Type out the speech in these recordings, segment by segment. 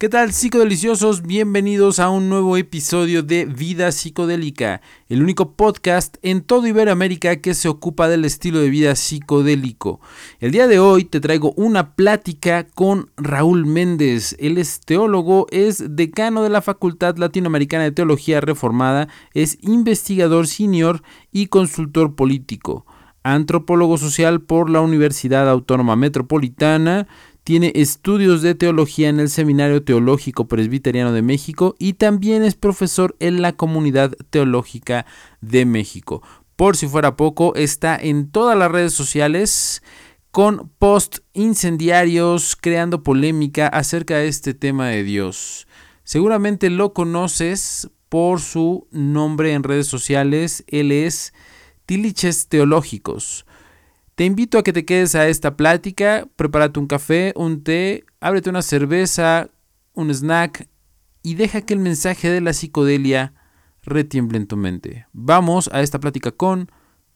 ¿Qué tal psicodeliciosos? Bienvenidos a un nuevo episodio de Vida Psicodélica, el único podcast en todo Iberoamérica que se ocupa del estilo de vida psicodélico. El día de hoy te traigo una plática con Raúl Méndez. Él es teólogo, es decano de la Facultad Latinoamericana de Teología Reformada, es investigador senior y consultor político antropólogo social por la Universidad Autónoma Metropolitana, tiene estudios de teología en el Seminario Teológico Presbiteriano de México y también es profesor en la Comunidad Teológica de México. Por si fuera poco, está en todas las redes sociales con post incendiarios creando polémica acerca de este tema de Dios. Seguramente lo conoces por su nombre en redes sociales. Él es Tiliches Teológicos. Te invito a que te quedes a esta plática, prepárate un café, un té, ábrete una cerveza, un snack y deja que el mensaje de la psicodelia retiemble en tu mente. Vamos a esta plática con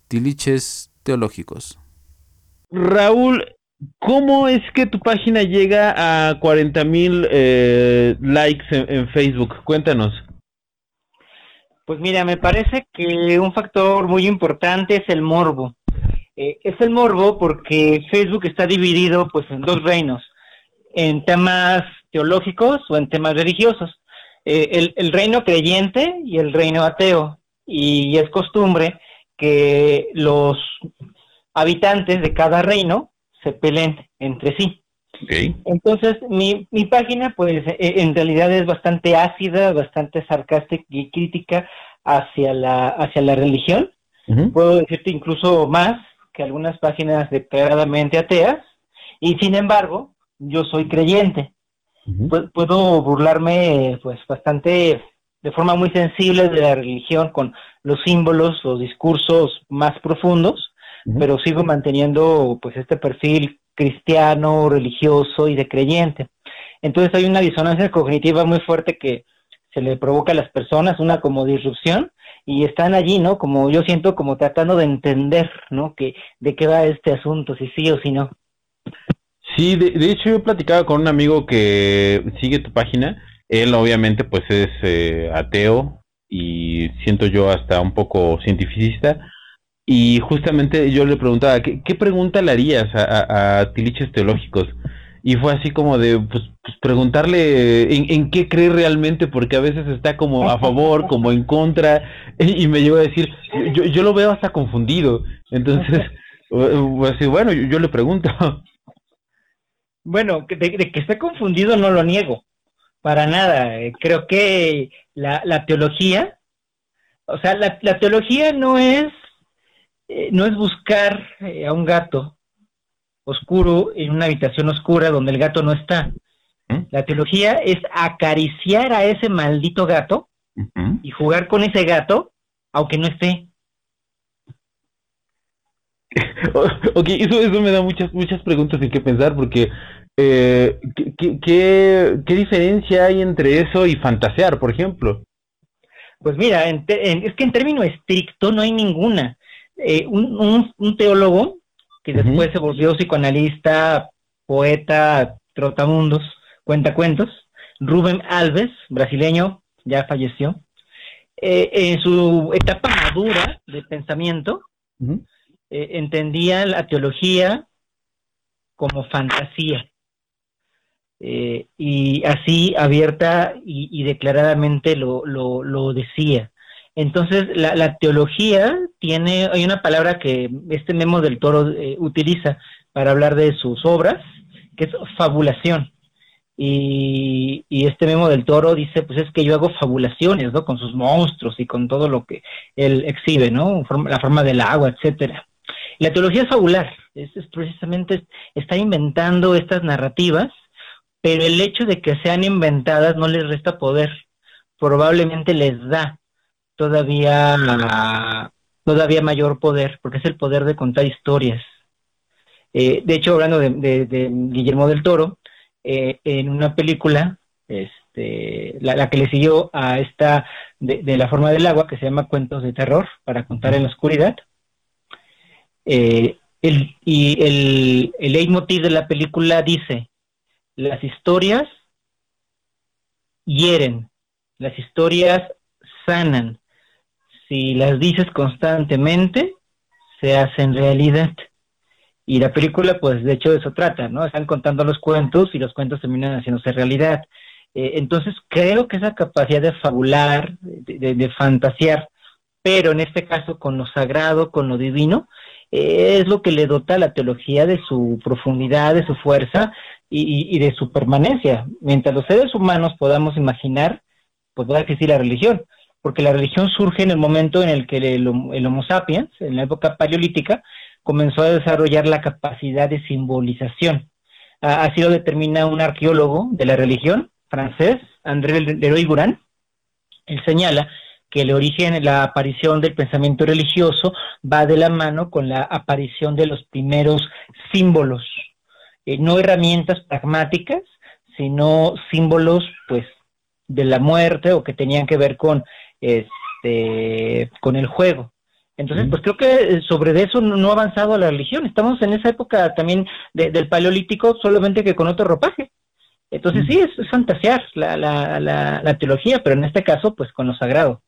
Tiliches Teológicos. Raúl, ¿cómo es que tu página llega a 40 mil eh, likes en Facebook? Cuéntanos. Pues mira, me parece que un factor muy importante es el morbo. Eh, es el morbo porque Facebook está dividido pues en dos reinos, en temas teológicos o en temas religiosos. Eh, el, reino creyente y el reino ateo. Y es costumbre que los habitantes de cada reino se peleen entre sí. Entonces, mi, mi página, pues, e, en realidad es bastante ácida, bastante sarcástica y crítica hacia la, hacia la religión. Puedo decirte incluso más, que algunas páginas declaradamente ateas, y sin embargo, yo soy creyente. Puedo burlarme pues bastante de forma muy sensible de la religión con los símbolos, los discursos más profundos, pero sigo manteniendo pues este perfil cristiano, religioso y de creyente. Entonces hay una disonancia cognitiva muy fuerte que se le provoca a las personas, una como disrupción, y están allí, ¿no? Como yo siento como tratando de entender, ¿no? Que de qué va este asunto, si sí o si no. Sí, de, hecho yo platicaba con un amigo que sigue tu página, él obviamente pues es eh, ateo y siento yo hasta un poco cientificista, y justamente yo le preguntaba, ¿qué, pregunta le harías a, a tiliches teológicos? Y fue así como de pues, pues preguntarle en, qué cree realmente porque a veces está como a favor como en contra y, me llegó a decir yo, yo lo veo hasta confundido. Entonces así bueno yo, le pregunto. Bueno de, que esté confundido no lo niego para nada. Creo que la, la teología o sea la, la teología no es eh, no es buscar eh, a un gato oscuro en una habitación oscura donde el gato no está. ¿Mm? La teología es acariciar a ese maldito gato y jugar con ese gato aunque no esté. ok, eso, eso me da muchas, muchas preguntas en qué pensar porque eh, ¿qué, qué, diferencia hay entre eso y fantasear, por ejemplo? Pues mira, es que en término estricto no hay ninguna. Eh, un, un, teólogo que después se volvió psicoanalista, poeta, trotamundos, cuentacuentos. Rubén Alves, brasileño, ya falleció. Eh, en su etapa madura de pensamiento, eh, entendía la teología como fantasía. Eh, y así abierta y, declaradamente lo, lo, lo, decía. Entonces, la, la, teología tiene, hay una palabra que este Memo del Toro eh, utiliza para hablar de sus obras, que es fabulación. Y, y, este Memo del Toro dice, pues es que yo hago fabulaciones, ¿no? Con sus monstruos y con todo lo que él exhibe, ¿no? La forma del agua, etcétera. La teología es fabular, es, es precisamente está inventando estas narrativas, pero el hecho de que sean inventadas no les resta poder, probablemente les da todavía, todavía mayor poder, porque es el poder de contar historias. Eh, de hecho, hablando de, Guillermo del Toro, eh, en una película, este, la, que le siguió a esta de, la forma del agua, que se llama Cuentos de Terror, para contar en la oscuridad, eh, el, y el, el leitmotiv de la película dice, las historias hieren, las historias sanan. Si las dices constantemente, se hacen realidad. Y la película, pues de hecho de eso trata, ¿no? Están contando los cuentos y los cuentos terminan haciéndose realidad. Eh, entonces creo que esa capacidad de fabular, de, fantasear, pero en este caso con lo sagrado, con lo divino, eh, es lo que le dota a la teología de su profundidad, de su fuerza y, de su permanencia. Mientras los seres humanos podamos imaginar, pues va a existir la religión, porque la religión surge en el momento en el que el, Homo sapiens, en la época paleolítica, comenzó a desarrollar la capacidad de simbolización. Así lo determina un arqueólogo de la religión, francés, André Leroy-Gourand, él señala que el origen, la aparición del pensamiento religioso va de la mano con la aparición de los primeros símbolos, eh, no herramientas pragmáticas, sino símbolos, pues, de la muerte o que tenían que ver con, este, con el juego. Entonces, pues creo que sobre eso no ha avanzado la religión. Estamos en esa época también del paleolítico, solamente que con otro ropaje. Entonces sí, es, fantasear la, la, la, teología, pero en este caso, pues con lo sagrado.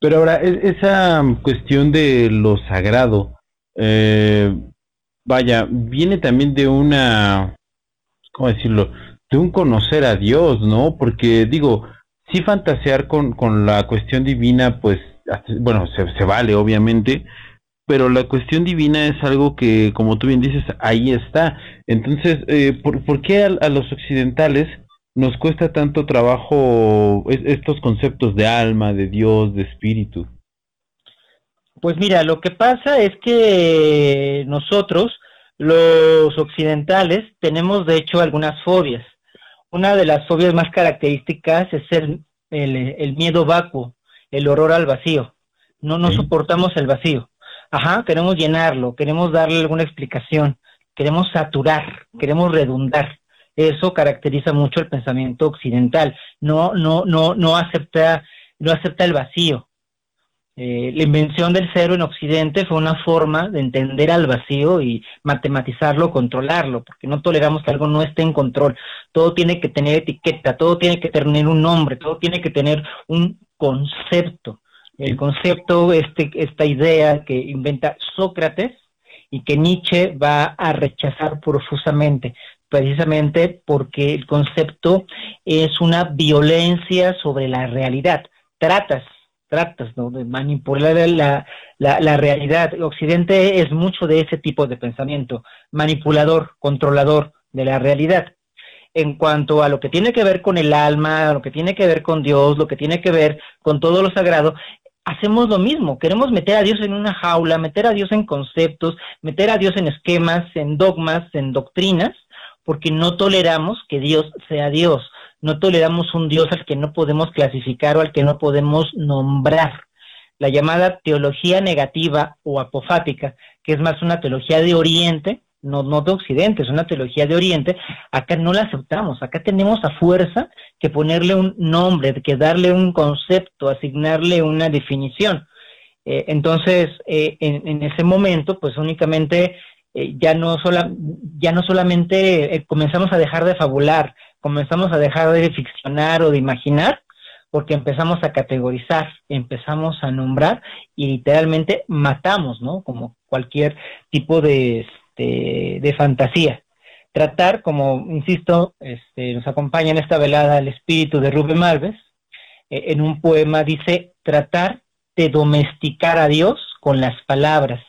Pero ahora, e, esa cuestión de lo sagrado, eh, vaya, viene también de una, ¿cómo decirlo? De un conocer a Dios, ¿no? Porque digo, sí fantasear con, con la cuestión divina, pues, bueno, se, se vale, obviamente, pero la cuestión divina es algo que, como tú bien dices, ahí está. Entonces, eh, ¿por, qué a, los occidentales nos cuesta tanto trabajo estos conceptos de alma, de Dios, de espíritu? Pues mira, lo que pasa es que nosotros, los occidentales, tenemos de hecho algunas fobias. Una de las fobias más características es el, el, miedo vacuo, el horror al vacío. No, no soportamos el vacío. Ajá, queremos llenarlo, queremos darle alguna explicación, queremos saturar, queremos redundar. Eso caracteriza mucho el pensamiento occidental. No, no, no, no acepta, no acepta el vacío. Eh, la invención del cero en Occidente fue una forma de entender al vacío y matematizarlo, controlarlo, porque no toleramos que algo no esté en control. Todo tiene que tener etiqueta, todo tiene que tener un nombre, todo tiene que tener un concepto el concepto, este, esta idea que inventa Sócrates y que Nietzsche va a rechazar profusamente, precisamente porque el concepto es una violencia sobre la realidad. Tratas, ¿no? de manipular la, la, la realidad. Occidente es mucho de ese tipo de pensamiento, manipulador, controlador de la realidad en cuanto a lo que tiene que ver con el alma, lo que tiene que ver con Dios, lo que tiene que ver con todo lo sagrado, hacemos lo mismo, queremos meter a Dios en una jaula, meter a Dios en conceptos, meter a Dios en esquemas, en dogmas, en doctrinas, porque no toleramos que Dios sea Dios, no toleramos un Dios al que no podemos clasificar o al que no podemos nombrar. La llamada teología negativa o apofática, que es más una teología de Oriente, no, no de Occidente, es una teología de Oriente, acá no la aceptamos, acá tenemos a fuerza que ponerle un nombre, que darle un concepto, asignarle una definición. Eh, entonces, eh, en, ese momento, pues únicamente eh, ya, no sola, ya no solamente comenzamos a dejar de fabular, comenzamos a dejar de ficcionar o de imaginar, porque empezamos a categorizar, empezamos a nombrar y literalmente matamos, ¿no? Como cualquier tipo de este, de fantasía. Tratar, como insisto, este, nos acompaña en esta velada el espíritu de Rubén Malves, eh, en un poema dice, tratar de domesticar a Dios con las palabras.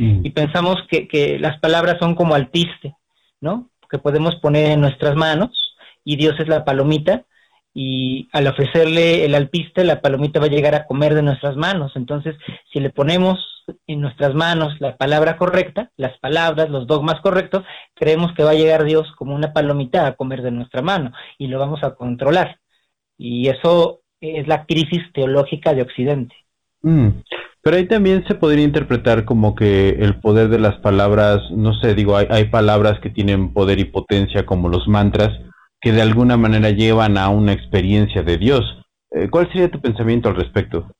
Mm. Y pensamos que, que las palabras son como altiste, ¿no? Que podemos poner en nuestras manos y Dios es la palomita y al ofrecerle el alpiste, la palomita va a llegar a comer de nuestras manos. Entonces, si le ponemos en nuestras manos la palabra correcta, las palabras, los dogmas correctos, creemos que va a llegar Dios como una palomita a comer de nuestra mano y lo vamos a controlar. Y eso es la crisis teológica de Occidente. Mm. Pero ahí también se podría interpretar como que el poder de las palabras, no sé, digo, hay, hay palabras que tienen poder y potencia como los mantras, que de alguna manera llevan a una experiencia de Dios. Eh, ¿Cuál sería tu pensamiento al respecto?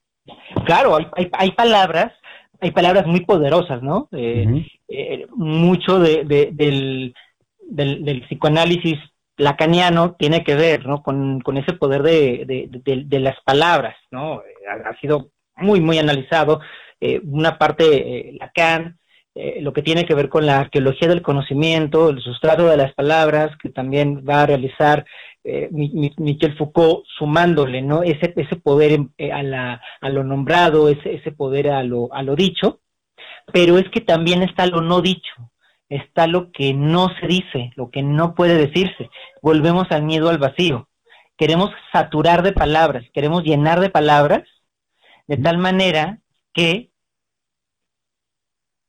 Claro, hay, hay, hay palabras hay palabras muy poderosas, ¿no? Eh, eh, mucho de, del, del, psicoanálisis lacaniano tiene que ver ¿no? con, ese poder de, de, las palabras, ¿no? Ha, sido muy, muy analizado. Eh, una parte, eh, Lacan, eh, lo que tiene que ver con la arqueología del conocimiento, el sustrato de las palabras, que también va a realizar eh, Michel Foucault sumándole ¿no? ese, ese poder a, la, a lo nombrado, ese, ese poder a lo, a lo dicho, pero es que también está lo no dicho, está lo que no se dice, lo que no puede decirse. Volvemos al miedo al vacío. Queremos saturar de palabras, queremos llenar de palabras de tal manera que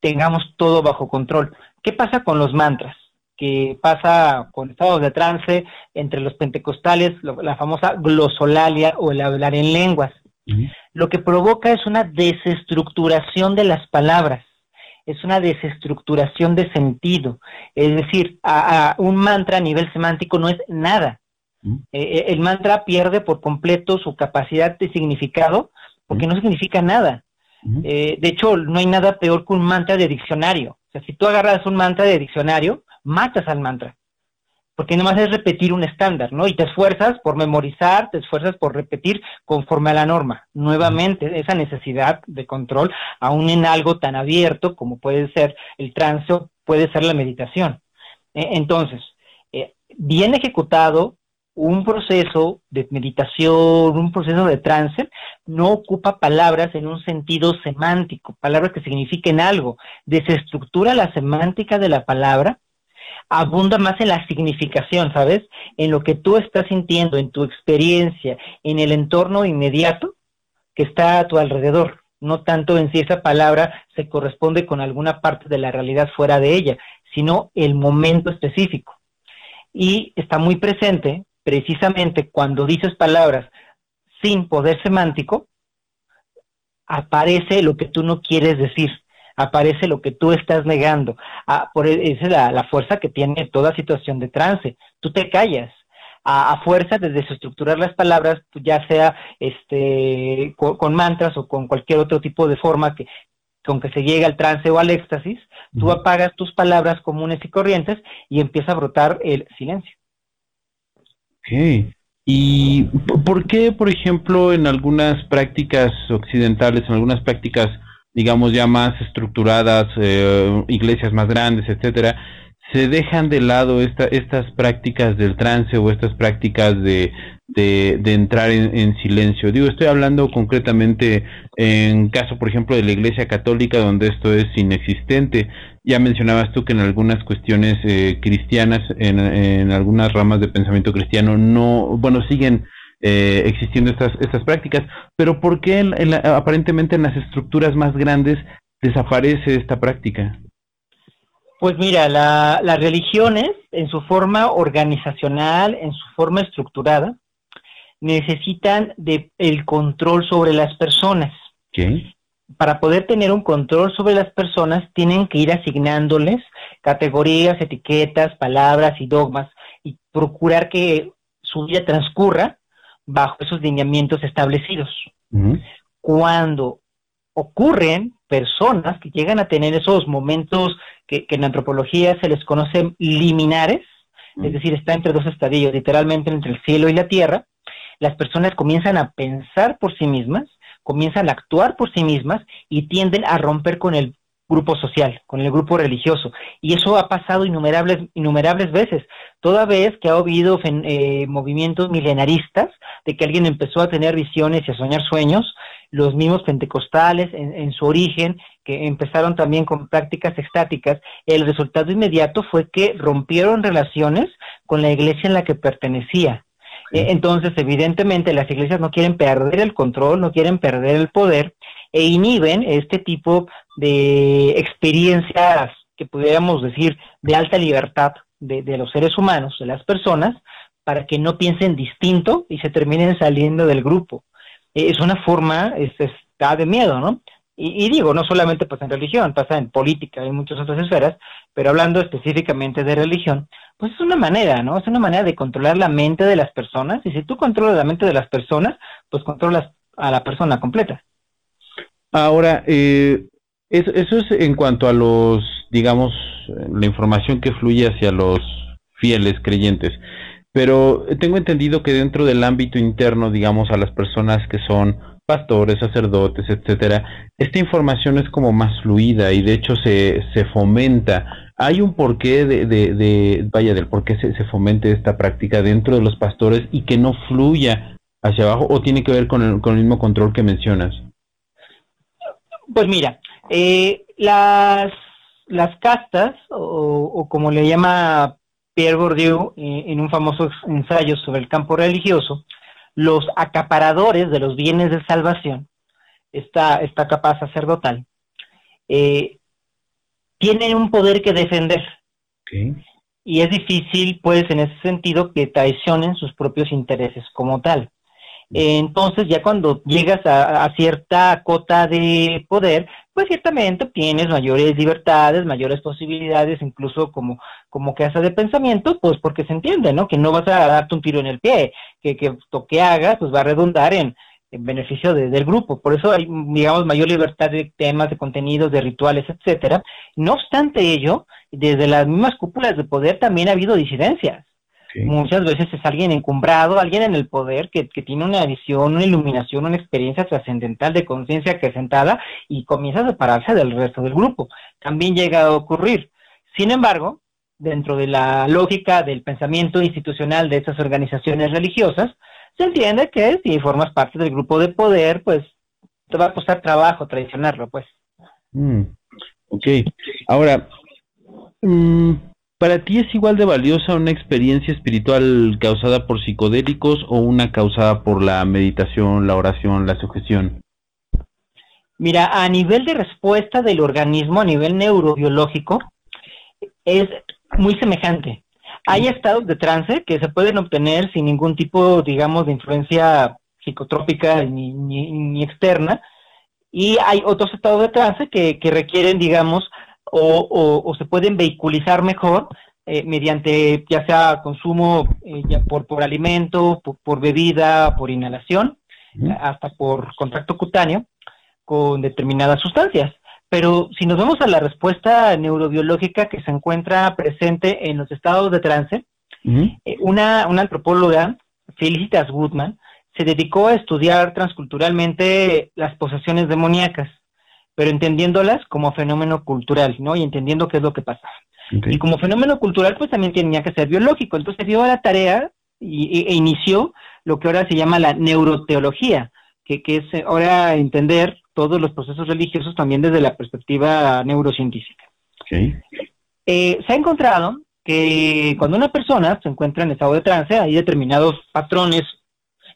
tengamos todo bajo control. ¿Qué pasa con los mantras? ¿Qué pasa con estados de trance entre los pentecostales, la famosa glosolalia o el hablar en lenguas. Lo que provoca es una desestructuración de las palabras es una desestructuración de sentido. Es decir, a, un mantra a nivel semántico no es nada. Eh, eh, el mantra pierde por completo su capacidad de significado porque no significa nada. Eh, de hecho, no hay nada peor que un mantra de diccionario. O sea, si tú agarras un mantra de diccionario, matas al mantra porque nomás es repetir un estándar, ¿no? Y te esfuerzas por memorizar, te esfuerzas por repetir conforme a la norma. Nuevamente, esa necesidad de control, aún en algo tan abierto como puede ser el trance, puede ser la meditación. E, entonces, eh, bien ejecutado, un proceso de meditación, un proceso de trance, no ocupa palabras en un sentido semántico, palabras que signifiquen algo, desestructura la semántica de la palabra abunda más en la significación, ¿sabes? En lo que tú estás sintiendo, en tu experiencia, en el entorno inmediato que está a tu alrededor, no tanto en si esa palabra se corresponde con alguna parte de la realidad fuera de ella, sino el momento específico. Y está muy presente precisamente cuando dices palabras sin poder semántico, aparece lo que tú no quieres decir aparece lo que tú estás negando. Ah, por, e, esa es la, fuerza que tiene toda situación de trance. Tú te callas. A, fuerza de desestructurar las palabras, ya sea este con, mantras o con cualquier otro tipo de forma que con que se llegue al trance o al éxtasis, tú apagas tus palabras comunes y corrientes y empieza a brotar el silencio. Ok. ¿Y por qué, por ejemplo, en algunas prácticas occidentales, en algunas prácticas digamos ya más estructuradas, eh, iglesias más grandes, etcétera, se dejan de lado esta, estas prácticas del trance o estas prácticas de, de, entrar en, silencio. Digo, estoy hablando concretamente en caso, por ejemplo, de la Iglesia Católica, donde esto es inexistente. Ya mencionabas tú que en algunas cuestiones eh, cristianas, en, en algunas ramas de pensamiento cristiano, no, bueno, siguen eh, existiendo estas, estas prácticas, pero ¿por qué aparentemente en las estructuras más grandes desaparece esta práctica? Pues mira, las religiones en su forma organizacional, en su forma estructurada, necesitan de el control sobre las personas. Para poder tener un control sobre las personas, tienen que ir asignándoles categorías, etiquetas, palabras y dogmas y procurar que su vida transcurra bajo esos lineamientos establecidos. Cuando ocurren personas que llegan a tener esos momentos que, en antropología se les conocen liminares, es decir, está entre dos estadios, literalmente entre el cielo y la tierra, las personas comienzan a pensar por sí mismas, comienzan a actuar por sí mismas y tienden a romper con el grupo social, con el grupo religioso. Y eso ha pasado innumerables, innumerables veces. Toda vez que ha habido eh, movimientos milenaristas, de que alguien empezó a tener visiones y a soñar sueños, los mismos pentecostales en, su origen, que empezaron también con prácticas extáticas, el resultado inmediato fue que rompieron relaciones con la iglesia en la que pertenecía. E, entonces, evidentemente, las iglesias no quieren perder el control, no quieren perder el poder e inhiben este tipo de experiencias que pudiéramos decir de alta libertad de, de, los seres humanos, de las personas, para que no piensen distinto y se terminen saliendo del grupo. Eh, es una forma, es, está de miedo, ¿no? Y, digo, no solamente pasa en religión, pasa en política y en muchas otras esferas, pero hablando específicamente de religión, pues es una manera, ¿no? Es una manera de controlar la mente de las personas, y si tú controlas la mente de las personas, pues controlas a la persona completa. Ahora, eh, eso, es en cuanto a los, digamos, la información que fluye hacia los fieles creyentes. pero tengo entendido que dentro del ámbito interno, digamos, a las personas que son pastores, sacerdotes, etcétera, esta información es como más fluida y de hecho se, se fomenta. Hay un porqué de, de, vaya, del por qué se, fomente esta práctica dentro de los pastores y que no fluya hacia abajo o tiene que ver con el, mismo control que mencionas. Pues mira, eh, las, las castas, o, como le llama Pierre Bourdieu eh, en un famoso ensayo sobre el campo religioso, los acaparadores de los bienes de salvación, esta, esta capa sacerdotal, eh, tienen un poder que defender. Y es difícil, pues, en ese sentido, que traicionen sus propios intereses como tal. Entonces, ya cuando llegas a, cierta cota de poder, pues ciertamente tienes mayores libertades, mayores posibilidades, incluso como, como casa de pensamiento, pues porque se entiende, ¿no? Que no vas a darte un tiro en el pie, que, que lo que hagas, pues va a redundar en, en beneficio del grupo. Por eso hay, digamos, mayor libertad de temas, de contenidos, de rituales, etcétera. No obstante ello, desde las mismas cúpulas de poder también ha habido disidencias. Muchas veces es alguien encumbrado, alguien en el poder que, tiene una visión, una iluminación, una experiencia trascendental de conciencia acrecentada y comienza a separarse del resto del grupo. También llega a ocurrir. Sin embargo, dentro de la lógica del pensamiento institucional de estas organizaciones religiosas, se entiende que si formas parte del grupo de poder, pues te va a costar trabajo traicionarlo, pues. Mm, ok. Ahora, mm, ¿Para ti es igual de valiosa una experiencia espiritual causada por psicodélicos o una causada por la meditación, la oración, la sujeción? Mira, a nivel de respuesta del organismo, a nivel neurobiológico, es muy semejante. Hay estados de trance que se pueden obtener sin ningún tipo, digamos, de influencia psicotrópica ni, externa, y hay otros estados de trance que requieren, digamos, o, se pueden vehiculizar mejor eh, mediante ya sea consumo eh, por, por alimento, por, bebida, por inhalación, hasta por contacto cutáneo con determinadas sustancias. Pero si nos vamos a la respuesta neurobiológica que se encuentra presente en los estados de trance, eh, una, una antropóloga, Felicitas Goodman, se dedicó a estudiar transculturalmente las posesiones demoníacas pero entendiéndolas como fenómeno cultural, ¿no? Y entendiendo qué es lo que pasa. Y como fenómeno cultural, pues también tenía que ser biológico. Entonces dio a la tarea y, e inició lo que ahora se llama la neuroteología, que, que es ahora entender todos los procesos religiosos también desde la perspectiva neurocientífica. Eh, se ha encontrado que cuando una persona se encuentra en estado de trance, hay determinados patrones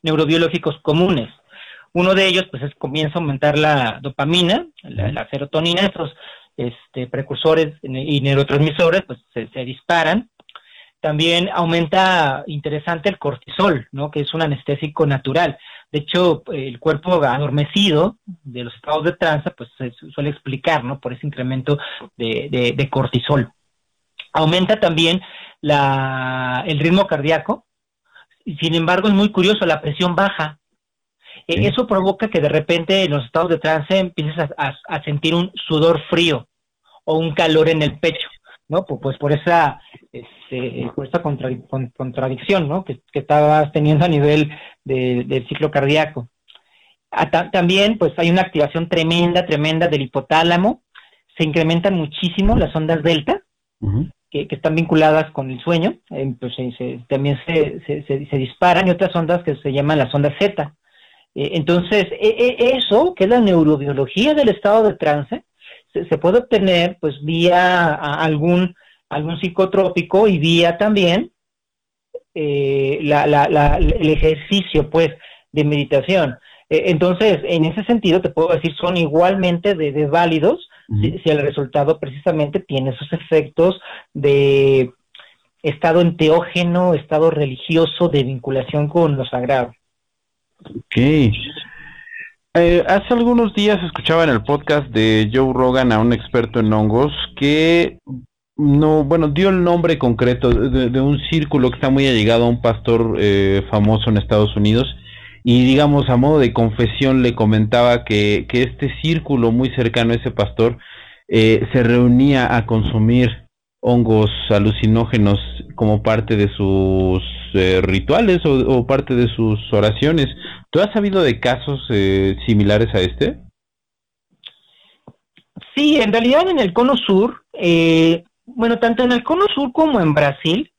neurobiológicos comunes. Uno de ellos, pues, es comienza a aumentar la dopamina, la, serotonina, estos este, precursores y neurotransmisores, pues, se, disparan. También aumenta, interesante, el cortisol, ¿no? Que es un anestésico natural. De hecho, el cuerpo adormecido de los estados de trance, pues, se suele explicar, ¿no? Por ese incremento de, cortisol. Aumenta también la, el ritmo cardíaco, sin embargo, es muy curioso, la presión baja, e eso provoca que de repente en los estados de trance empieces a, sentir un sudor frío o un calor en el pecho, ¿no? Pues, por esa, este, por esa contradicción, ¿no? Que, estabas teniendo a nivel del ciclo cardíaco. también, pues hay una activación tremenda, tremenda del hipotálamo. Se incrementan muchísimo las ondas delta, que, están vinculadas con el sueño. Eh, pues también se, se, disparan y otras ondas que se llaman las ondas zeta eh, entonces, e, e, eso, que es la neurobiología del estado de trance, se, puede obtener pues vía algún, algún psicotrópico y vía también eh, el ejercicio pues de meditación. Eh, entonces, en ese sentido, te puedo decir, son igualmente de, válidos si, el resultado precisamente tiene esos efectos de estado enteógeno, estado religioso, de vinculación con lo sagrado. Ok. Eh, hace algunos días escuchaba en el podcast de Joe Rogan a un experto en hongos que no, bueno, dio el nombre concreto de, un círculo que está muy allegado a un pastor eh, famoso en Estados Unidos y digamos a modo de confesión le comentaba que, que este círculo muy cercano a ese pastor eh, se reunía a consumir hongos alucinógenos como parte de sus eh, rituales o, parte de sus oraciones. ¿Tú has sabido de casos eh, similares a este? Sí, en realidad en el Cono Sur, bueno, tanto en el Cono Sur como en Brasil,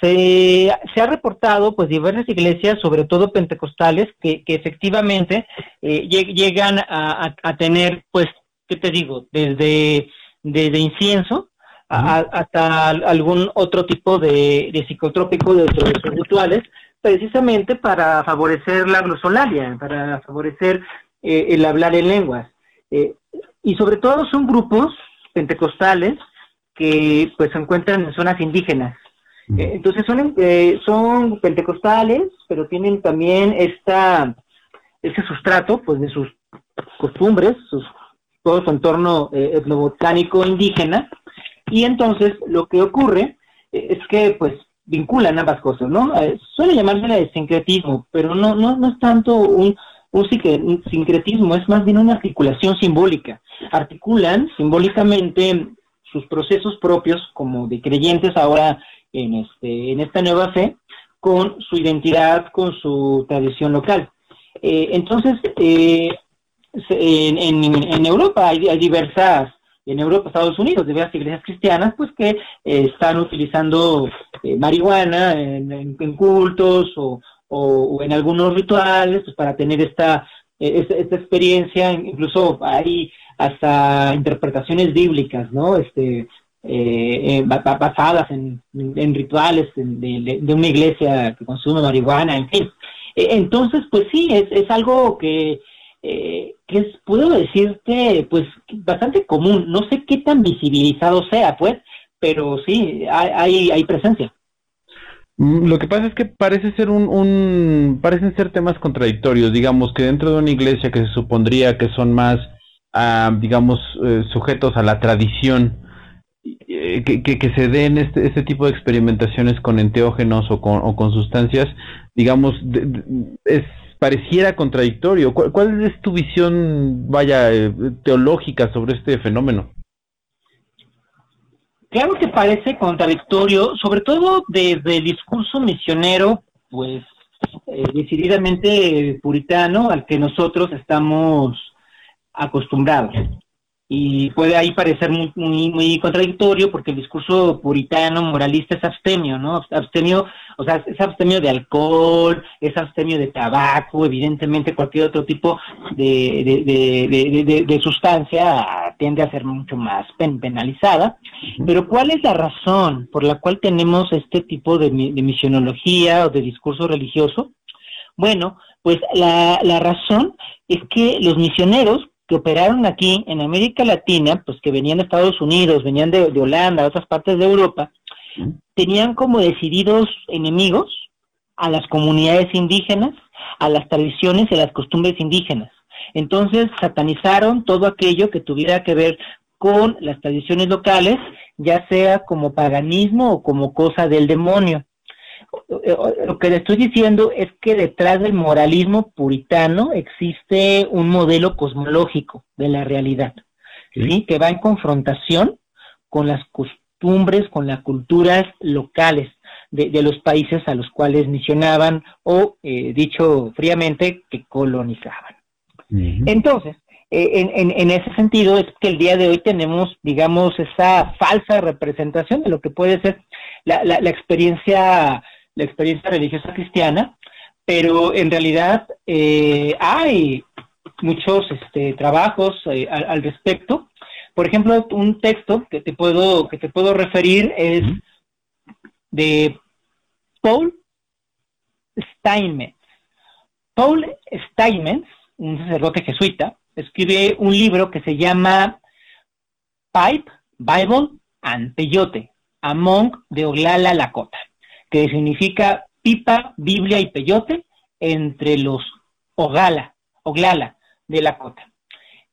se, ha reportado pues diversas iglesias, sobre todo pentecostales, que, efectivamente llegan a, a, tener, pues, ¿qué te digo? Desde, desde incienso hasta algún otro tipo de, psicotrópico dentro de sus rituales, precisamente para favorecer la glosolalia, para favorecer eh, el hablar en lenguas. Eh, y sobre todo son grupos pentecostales que pues se encuentran en zonas indígenas. Eh, entonces son, son pentecostales, pero tienen también esta, ese sustrato pues de sus costumbres, sus, todo su entorno etnobotánico indígena, y entonces lo que ocurre es que pues vinculan ambas cosas, ¿no? Eh, suele llamarse sincretismo, pero no, no, no es tanto un, un sincretismo, es más bien una articulación simbólica. Articulan simbólicamente sus procesos propios como de creyentes ahora en, este, en esta nueva fe con su identidad, con su tradición local. Eh, entonces, en, en, Europa hay diversas en Europa, Estados Unidos, de varias iglesias cristianas, pues que eh, están utilizando eh, marihuana en, cultos o, en algunos rituales pues, para tener esta, eh, esta, experiencia, incluso hay hasta interpretaciones bíblicas, ¿no? Este, basadas en, rituales de, de, una iglesia que consume marihuana, en fin. entonces, pues sí, es, es algo que eh, que es, puedo decirte, pues bastante común. No sé qué tan visibilizado sea, pues, pero sí, hay, hay, presencia. Mm, lo que pasa es que parece ser un, un, parecen ser temas contradictorios, digamos que dentro de una iglesia que se supondría que son más, ah, digamos, eh, sujetos a la tradición, eh, que, que, se den este, este tipo de experimentaciones con enteógenos o con, o con sustancias, digamos, es pareciera contradictorio. ¿Cuál, es tu visión, vaya, eh, teológica sobre este fenómeno? Claro que parece contradictorio, sobre todo desde el discurso misionero, pues eh, decididamente puritano al que nosotros estamos acostumbrados y puede ahí parecer muy, muy, contradictorio porque el discurso puritano, moralista es abstemio, ¿no? Abstemio, o sea, es abstemio de alcohol, es abstemio de tabaco, evidentemente cualquier otro tipo de, de, sustancia tiende a ser mucho más penalizada. Pero ¿cuál es la razón por la cual tenemos este tipo de, misionología o de discurso religioso? Bueno, pues la, la razón es que los misioneros que operaron aquí en América Latina, pues que venían de Estados Unidos, venían de, Holanda, de otras partes de Europa, tenían como decididos enemigos a las comunidades indígenas, a las tradiciones y a las costumbres indígenas. Entonces satanizaron todo aquello que tuviera que ver con las tradiciones locales, ya sea como paganismo o como cosa del demonio lo que le estoy diciendo es que detrás del moralismo puritano existe un modelo cosmológico de la realidad, ¿sí? Que va en confrontación con las costumbres, con las culturas locales de, los países a los cuales misionaban o, eh, dicho fríamente, que colonizaban. Entonces, eh, en, ese sentido es que el día de hoy tenemos, digamos, esa falsa representación de lo que puede ser la, la experiencia la experiencia religiosa cristiana, pero en realidad eh, hay muchos este, trabajos eh, al, respecto. Por ejemplo, un texto que te puedo, que te puedo referir es de Paul Steinmetz. Paul Steinmetz, un sacerdote jesuita, escribe un libro que se llama Pipe, Bible and Peyote, Among de Oglala Lakota que significa pipa, Biblia y peyote entre los Ogala, Oglala de la cota.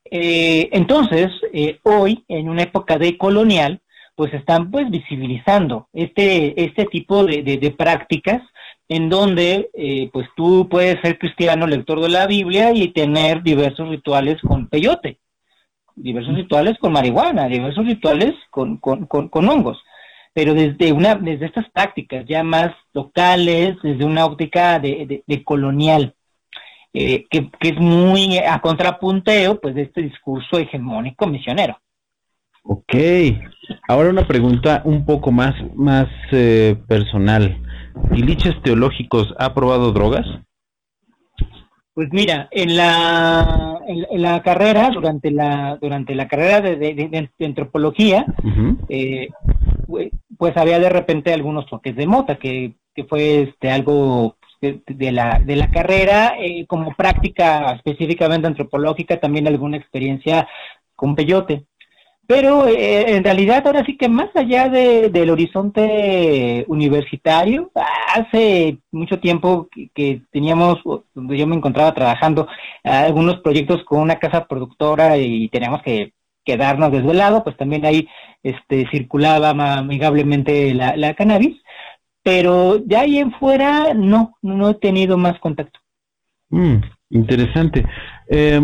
Eh, entonces, eh, hoy, en una época de colonial, pues están pues visibilizando este, este tipo de, prácticas en donde eh, pues tú puedes ser cristiano lector de la Biblia y tener diversos rituales con peyote, diversos rituales con marihuana, diversos rituales con, con hongos. Pero desde una desde estas prácticas ya más locales, desde una óptica de, colonial, eh, que, es muy a contrapunteo pues de este discurso hegemónico misionero. Ok, ahora una pregunta un poco más, más eh, personal. ¿Liches Teológicos ha probado drogas? Pues mira, en la, en, la carrera, durante la, durante la carrera de, antropología, eh, pues había de repente algunos toques de mota, que, que fue este algo de, la, de la carrera, eh, como práctica específicamente antropológica, también alguna experiencia con peyote. Pero eh, en realidad ahora sí que más allá del horizonte universitario, hace mucho tiempo que, teníamos, donde yo me encontraba trabajando, algunos proyectos con una casa productora y teníamos que quedarnos desvelado, pues también ahí este, circulaba amigablemente la, la cannabis, pero de ahí en fuera no, no he tenido más contacto. Mm, interesante. Eh,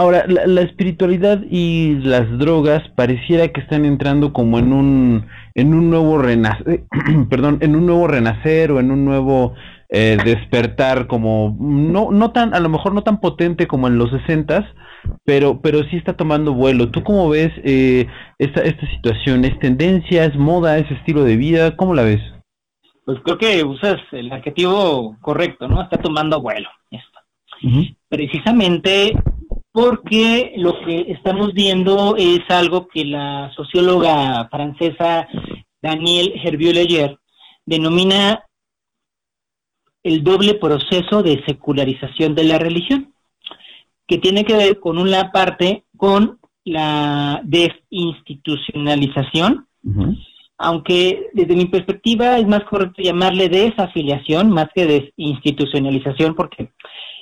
Ahora, la, espiritualidad y las drogas pareciera que están entrando como en un en un nuevo renacer, perdón, en un nuevo renacer o en un nuevo eh, despertar como no no tan a lo mejor no tan potente como en los sesentas, pero pero sí está tomando vuelo. ¿Tú cómo ves eh, esta esta situación? ¿Es tendencia, es moda, es estilo de vida? ¿Cómo la ves? Pues creo que usas el adjetivo correcto, ¿no? Está tomando vuelo. Esto. Precisamente porque lo que estamos viendo es algo que la socióloga francesa Danielle Hervieux-Leger denomina el doble proceso de secularización de la religión, que tiene que ver con una parte con la desinstitucionalización, aunque desde mi perspectiva es más correcto llamarle desafiliación más que desinstitucionalización, porque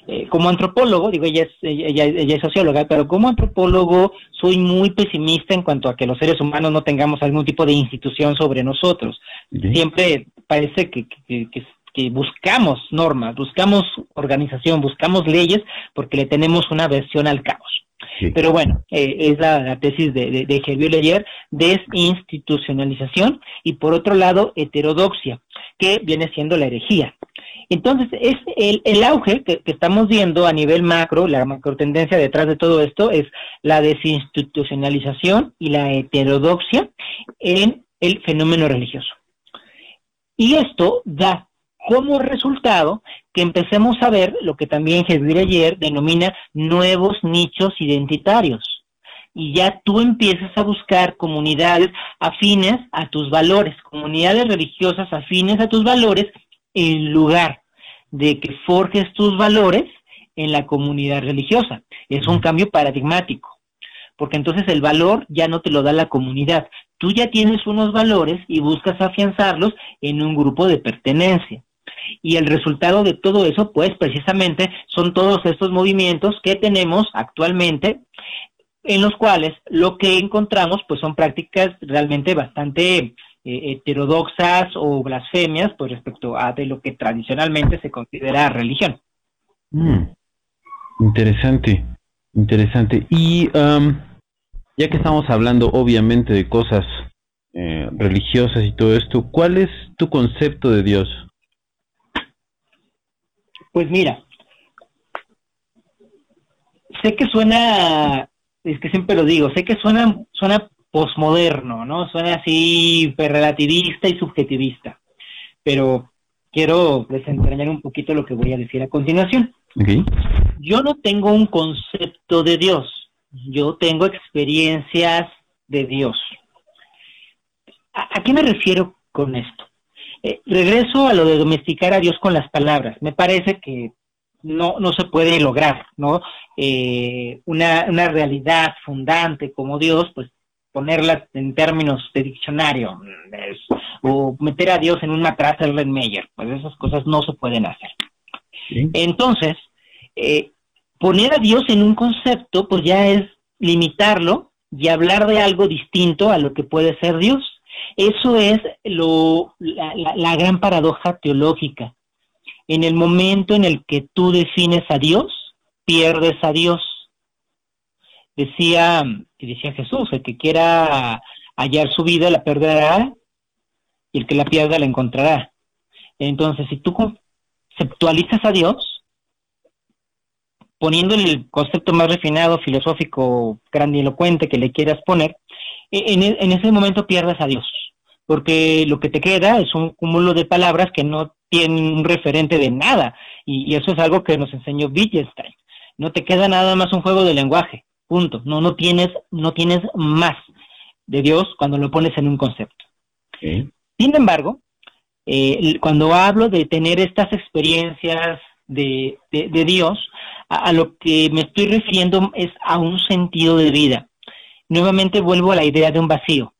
eh, como antropólogo, digo, ella es, ella, ella, es socióloga, pero como antropólogo soy muy pesimista en cuanto a que los seres humanos no tengamos algún tipo de institución sobre nosotros. Siempre parece que, que, que, buscamos normas, buscamos organización, buscamos leyes porque le tenemos una versión al caos. Pero bueno, eh, es la, tesis de, de, de Leyer, desinstitucionalización y por otro lado heterodoxia, que viene siendo la herejía. Entonces, es el, el auge que, estamos viendo a nivel macro, la macro tendencia detrás de todo esto es la desinstitucionalización y la heterodoxia en el fenómeno religioso. Y esto da como resultado que empecemos a ver lo que también Jesús ayer denomina nuevos nichos identitarios. Y ya tú empiezas a buscar comunidades afines a tus valores, comunidades religiosas afines a tus valores en lugar de que forjes tus valores en la comunidad religiosa. Es un cambio paradigmático, porque entonces el valor ya no te lo da la comunidad. Tú ya tienes unos valores y buscas afianzarlos en un grupo de pertenencia. Y el resultado de todo eso, pues precisamente son todos estos movimientos que tenemos actualmente, en los cuales lo que encontramos, pues son prácticas realmente bastante eh, heterodoxas o blasfemias pues respecto a de lo que tradicionalmente se considera religión. Mm. interesante, interesante. Y ya que estamos hablando obviamente de cosas eh, religiosas y todo esto, ¿cuál es tu concepto de Dios? Pues mira, sé que suena, es que siempre lo digo, sé que suena, suena posmoderno, ¿no? Suena así relativista y subjetivista, pero quiero desentrañar un poquito lo que voy a decir a continuación. Yo no tengo un concepto de Dios, yo tengo experiencias de Dios. ¿A, qué me refiero con esto? Eh, regreso a lo de domesticar a Dios con las palabras. Me parece que no, no se puede lograr, ¿no? Eh, una, una realidad fundante como Dios, pues ponerlas en términos de diccionario o meter a Dios en un matraz Red Meyer, pues esas cosas no se pueden hacer. Entonces, eh, poner a Dios en un concepto, pues ya es limitarlo y hablar de algo distinto a lo que puede ser Dios. Eso es lo, la gran paradoja teológica. En el momento en el que tú defines a Dios, pierdes a Dios decía, decía Jesús, el que quiera hallar su vida la perderá y el que la pierda la encontrará. Entonces, si tú conceptualizas a Dios, poniendo el concepto más refinado, filosófico, grandilocuente que le quieras poner, en, en ese momento pierdas a Dios, porque lo que te queda es un cúmulo de palabras que no tienen un referente de nada, y, eso es algo que nos enseñó Wittgenstein. No te queda nada más un juego de lenguaje, punto. No, no tienes, no tienes más de Dios cuando lo pones en un concepto. Sin embargo, eh, cuando hablo de tener estas experiencias de, Dios, a, lo que me estoy refiriendo es a un sentido de vida. Nuevamente vuelvo a la idea de un vacío,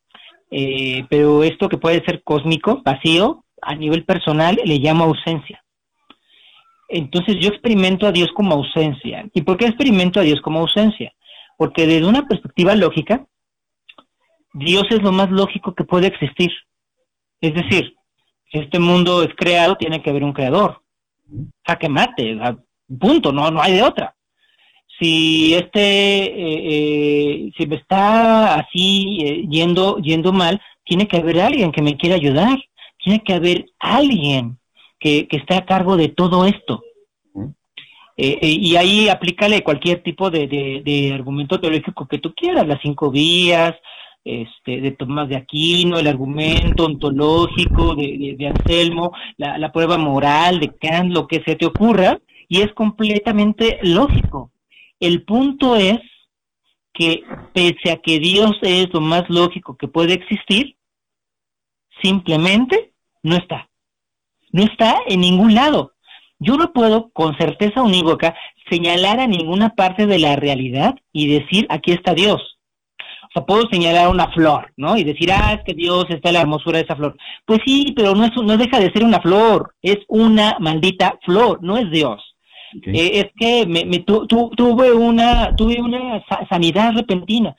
eh, pero esto que puede ser cósmico, vacío, a nivel personal le llamo ausencia. Entonces yo experimento a Dios como ausencia. ¿Y por qué experimento a Dios como ausencia? Porque desde una perspectiva lógica, Dios es lo más lógico que puede existir. Es decir, este mundo es creado, tiene que haber un creador. Jaque mate, punto, no, no hay de otra. Si este, eh, eh, si me está así eh, yendo, yendo mal, tiene que haber alguien que me quiera ayudar. Tiene que haber alguien que, que esté a cargo de todo esto. y ahí aplícale cualquier tipo de, de, argumento teológico que tú quieras, las cinco vías, este, de Tomás de Aquino, el argumento ontológico de, de, Anselmo, la, prueba moral de Kant, lo que se te ocurra, y es completamente lógico. El punto es que pese a que Dios es lo más lógico que puede existir, simplemente no está. No está en ningún lado. Yo no puedo con certeza unívoca señalar a ninguna parte de la realidad y decir, aquí está Dios. O sea, puedo señalar una flor, ¿no? Y decir, ah, es que Dios está en la hermosura de esa flor. Pues sí, pero no, es, no deja de ser una flor, es una maldita flor, no es Dios. Eh, es que me, me tuve una tuve una sanidad repentina.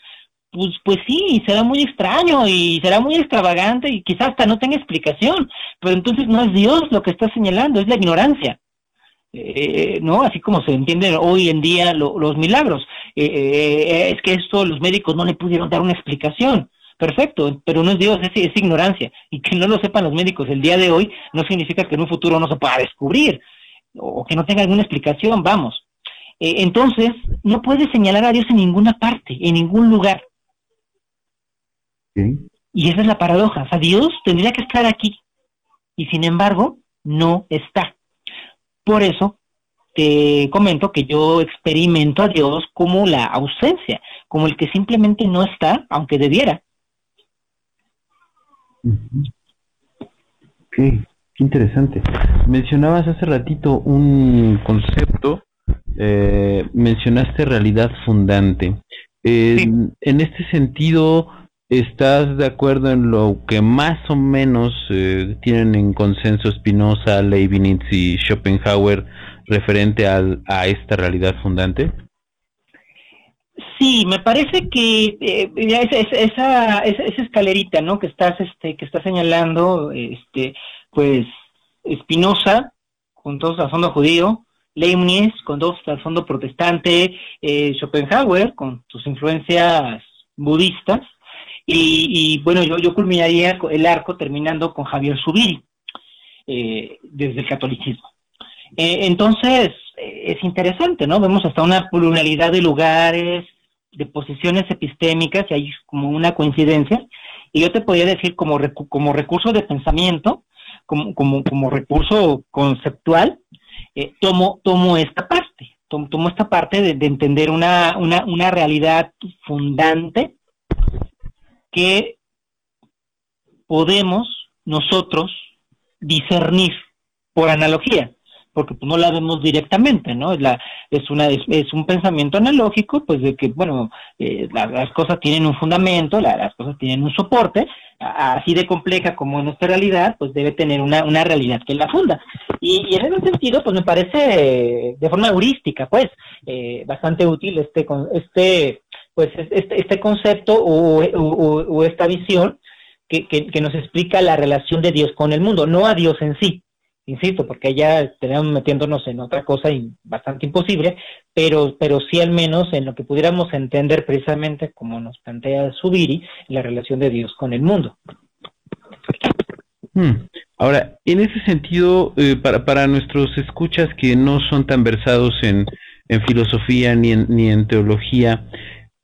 Pues, pues sí, será muy extraño y será muy extravagante y quizás hasta no tenga explicación, pero entonces no es Dios lo que está señalando, es la ignorancia. Eh, ¿no? Así como se entienden hoy en día los milagros. Eh, eh, es que esto los médicos no le pudieron dar una explicación. Perfecto, pero no es Dios, es, ignorancia. Y que no lo sepan los médicos el día de hoy no significa que en un futuro no se pueda descubrir o que no tenga alguna explicación, vamos. entonces, no puedes señalar a Dios en ninguna parte, en ningún lugar. Y esa es la paradoja. O sea, Dios tendría que estar aquí y sin embargo no está. Por eso te comento que yo experimento a Dios como la ausencia, como el que simplemente no está, aunque debiera. Qué interesante. Mencionabas hace ratito un concepto, eh, mencionaste realidad fundante. En este sentido, ¿estás de acuerdo en lo que más o menos eh, tienen en consenso Spinoza, Leibniz y Schopenhauer referente a esta realidad fundante? Sí, me parece que eh, esa, esa, esa, escalerita, ¿no? Que estás, este, que estás señalando, este, pues Spinoza con todo su fondo judío, Leibniz con todo su fondo protestante, eh, Schopenhauer con sus influencias budistas, y, bueno, yo, yo culminaría el arco terminando con Javier Subiri, eh, desde el catolicismo. Eh, entonces, es interesante, ¿no? Vemos hasta una pluralidad de lugares, de posiciones epistémicas, y hay como una coincidencia. Y yo te podría decir como, como recurso de pensamiento, como, como, como recurso conceptual, eh, tomo, tomo esta parte, tomo, esta parte de, entender una, una, una realidad fundante que podemos nosotros discernir por analogía porque pues, no la vemos directamente, ¿no? Es, la, es, una, es, un pensamiento analógico, pues de que, bueno, eh, las cosas tienen un fundamento, las cosas tienen un soporte, así de compleja como nuestra realidad, pues debe tener una, una realidad que la funda. Y, en ese sentido, pues me parece de forma heurística, pues, eh, bastante útil este, este, pues, este, este concepto o, esta visión que, que nos explica la relación de Dios con el mundo, no a Dios en sí, insisto, porque ya estamos metiéndonos en otra cosa bastante imposible, pero, pero sí al menos en lo que pudiéramos entender precisamente como nos plantea Subiri, la relación de Dios con el mundo. Hmm. Ahora, en ese sentido, eh, para, para nuestros escuchas que no son tan versados en, en filosofía ni en, ni en teología,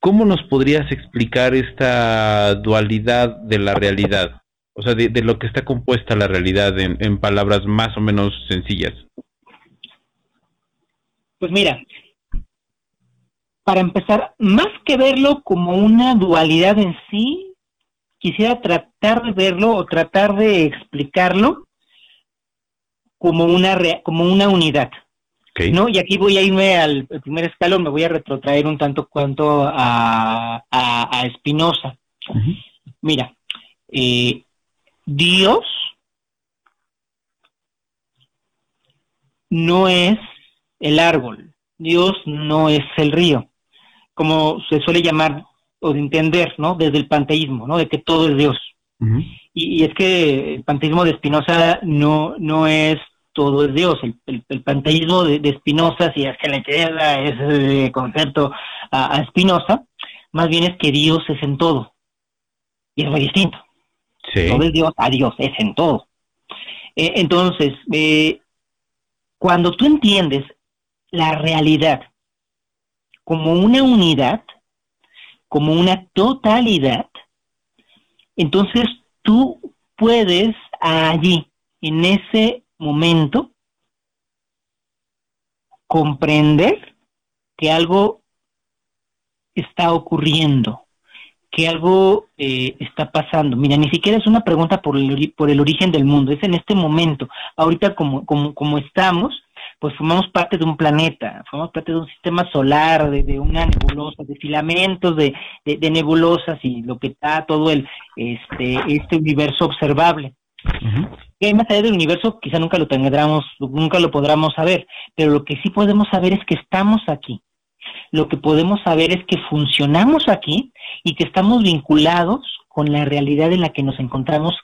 ¿cómo nos podrías explicar esta dualidad de la realidad? O sea, de, lo que está compuesta la realidad en, palabras más o menos sencillas. Pues mira, para empezar, más que verlo como una dualidad en sí, quisiera tratar de verlo o tratar de explicarlo como una como una unidad. ¿no? Y aquí voy a irme al primer escalón, me voy a retrotraer un tanto cuanto a, a, Spinoza. Mira, eh, Dios no es el árbol, Dios no es el río, como se suele llamar o de entender, ¿no? Desde el panteísmo, ¿no? De que todo es Dios. y, es que el panteísmo de Spinoza no, no es todo es Dios. El, panteísmo de, de, Spinoza, si es que le queda ese concepto a, a Spinoza, más bien es que Dios es en todo. Y es muy distinto. No es Dios a Dios, es en todo. Eh, entonces, eh, cuando tú entiendes la realidad como una unidad, como una totalidad, entonces tú puedes allí, en ese momento, comprender que algo está ocurriendo que algo eh, está pasando. Mira, ni siquiera es una pregunta por el, por el origen del mundo, es en este momento. Ahorita como, como, como estamos, pues formamos parte de un planeta, formamos parte de un sistema solar, de, una nebulosa, de filamentos, de, de, nebulosas y lo que está todo el este, este universo observable. Y más allá del universo quizá nunca lo tendremos, nunca lo podremos saber, pero lo que sí podemos saber es que estamos aquí, lo que podemos saber es que funcionamos aquí y que estamos vinculados con la realidad en la que nos encontramos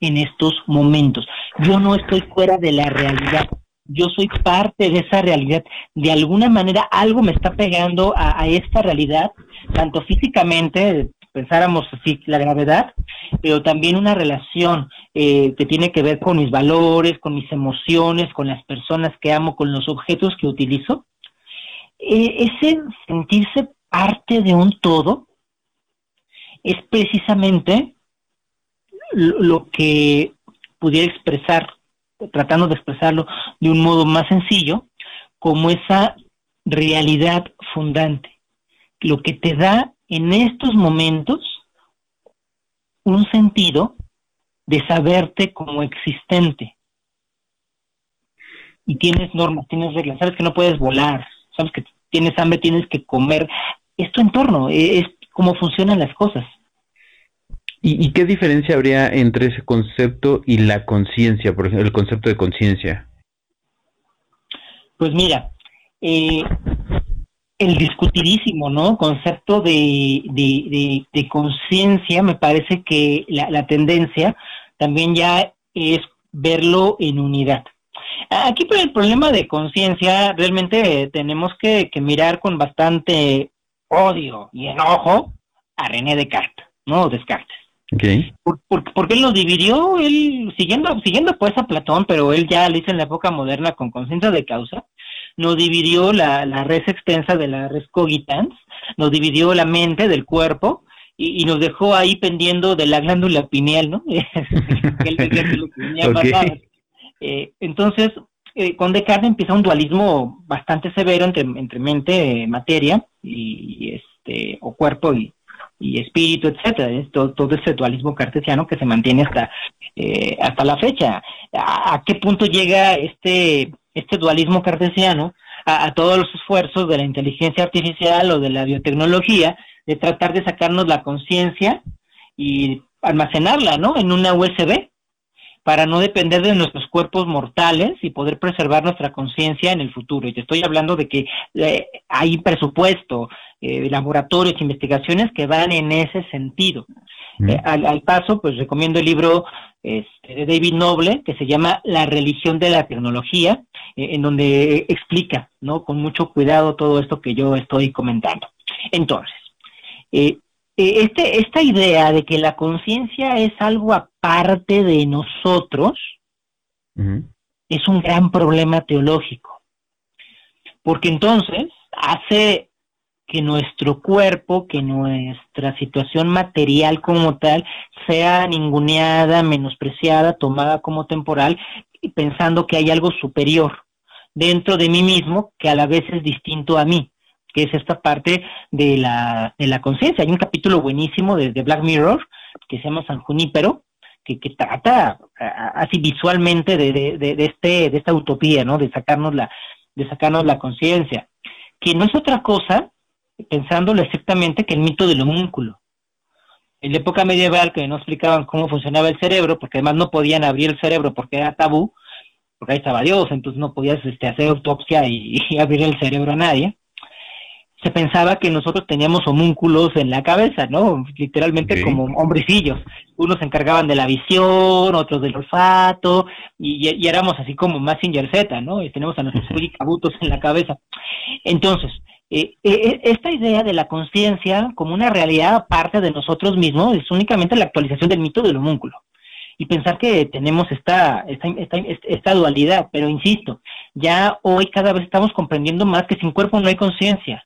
en estos momentos. Yo no estoy fuera de la realidad, yo soy parte de esa realidad. De alguna manera algo me está pegando a, esta realidad, tanto físicamente, pensáramos así, la gravedad, pero también una relación eh, que tiene que ver con mis valores, con mis emociones, con las personas que amo, con los objetos que utilizo. Eh, ese sentirse parte de un todo es precisamente lo que pudiera expresar, tratando de expresarlo de un modo más sencillo, como esa realidad fundante, lo que te da en estos momentos un sentido de saberte como existente. Y tienes normas, tienes reglas, sabes que no puedes volar, sabes que tienes hambre, tienes que comer. Es tu entorno, e, es cómo funcionan las cosas. ¿Y, qué diferencia habría entre ese concepto y la conciencia, por ejemplo, el concepto de conciencia? Pues mira, eh, el discutidísimo, ¿no? Concepto de, de, conciencia, me parece que la, la tendencia también ya es verlo en unidad. Aquí por el problema de conciencia, realmente tenemos que, mirar con bastante odio y enojo a René Descartes, ¿no? Descartes. Okay. Por, porque él nos dividió, él siguiendo, siguiendo pues a Platón, pero él ya lo hizo en la época moderna con conciencia de causa, nos dividió la, la res extensa de la res cogitans, nos dividió la mente del cuerpo, y, nos dejó ahí pendiendo de la glándula pineal, ¿no? Eh, entonces, eh, con Descartes empieza un dualismo bastante severo entre, mente, materia, y, este, o cuerpo y, espíritu, etcétera, todo, todo, ese dualismo cartesiano que se mantiene hasta, eh, hasta la fecha. ¿A, qué punto llega este, este dualismo cartesiano a, a, todos los esfuerzos de la inteligencia artificial o de la biotecnología de tratar de sacarnos la conciencia y almacenarla, ¿no? En una USB para no depender de nuestros cuerpos mortales y poder preservar nuestra conciencia en el futuro. Y te estoy hablando de que eh, hay presupuesto, eh, laboratorios, investigaciones que van en ese sentido. Eh, al, paso, pues recomiendo el libro este, de David Noble que se llama La religión de la tecnología, eh, en donde explica, ¿no? Con mucho cuidado todo esto que yo estoy comentando. Entonces, eh, este, esta idea de que la conciencia es algo aparte de nosotros es un gran problema teológico. Porque entonces hace que nuestro cuerpo, que nuestra situación material como tal sea ninguneada, menospreciada, tomada como temporal, pensando que hay algo superior dentro de mí mismo que a la vez es distinto a mí, que es esta parte de la, de la conciencia. Hay un capítulo buenísimo de, Black Mirror que se llama San Junípero, que, que trata así visualmente de, de, de, este, de esta utopía, ¿no? De sacarnos la, de sacarnos la conciencia, que no es otra cosa pensándolo exactamente que el mito del homúnculo. En la época medieval que no explicaban cómo funcionaba el cerebro, porque además no podían abrir el cerebro porque era tabú, porque ahí estaba Dios, entonces no podías este, hacer autopsia y, abrir el cerebro a nadie. Se pensaba que nosotros teníamos homúnculos en la cabeza, ¿no? Literalmente como hombrecillos. Unos se encargaban de la visión, otros del olfato, y, éramos así como más sin Z, ¿no? Y tenemos a nuestros cabutos en la cabeza. Entonces, eh, eh, eh, esta idea de la conciencia como una realidad aparte de nosotros mismos es únicamente la actualización del mito del homúnculo. Y pensar que tenemos esta, esta, esta, esta dualidad, pero insisto, ya hoy cada vez estamos comprendiendo más que sin cuerpo no hay conciencia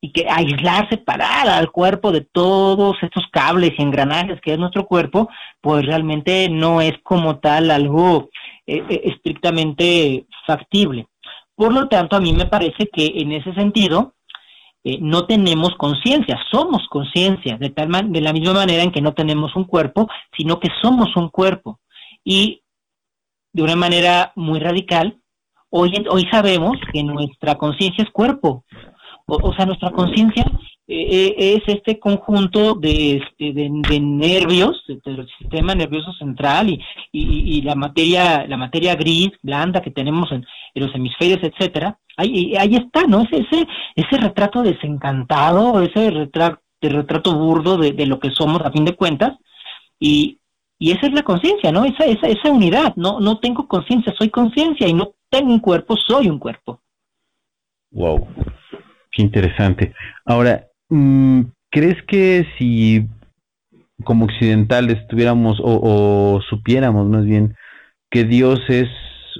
y que aislar, separar al cuerpo de todos estos cables y engranajes que es nuestro cuerpo, pues realmente no es como tal algo estrictamente factible. Por lo tanto, a mí me parece que en ese sentido eh, no tenemos conciencia, somos conciencia, de, tal de la misma manera en que no tenemos un cuerpo, sino que somos un cuerpo. Y de una manera muy radical, hoy, hoy sabemos que nuestra conciencia es cuerpo. O sea, nuestra conciencia eh, es este conjunto de, este, de, nervios del sistema nervioso central y, y, la materia la materia gris blanda que tenemos en, los hemisferios etcétera ahí, ahí está no ese ese, ese retrato desencantado ese retrato retrato burdo de, de, lo que somos a fin de cuentas y, y esa es la conciencia no esa, esa esa unidad no no tengo conciencia soy conciencia y no tengo un cuerpo soy un cuerpo. Wow qué interesante ahora Mm, ¿Crees que si como occidentales tuviéramos o, supiéramos más bien que Dios es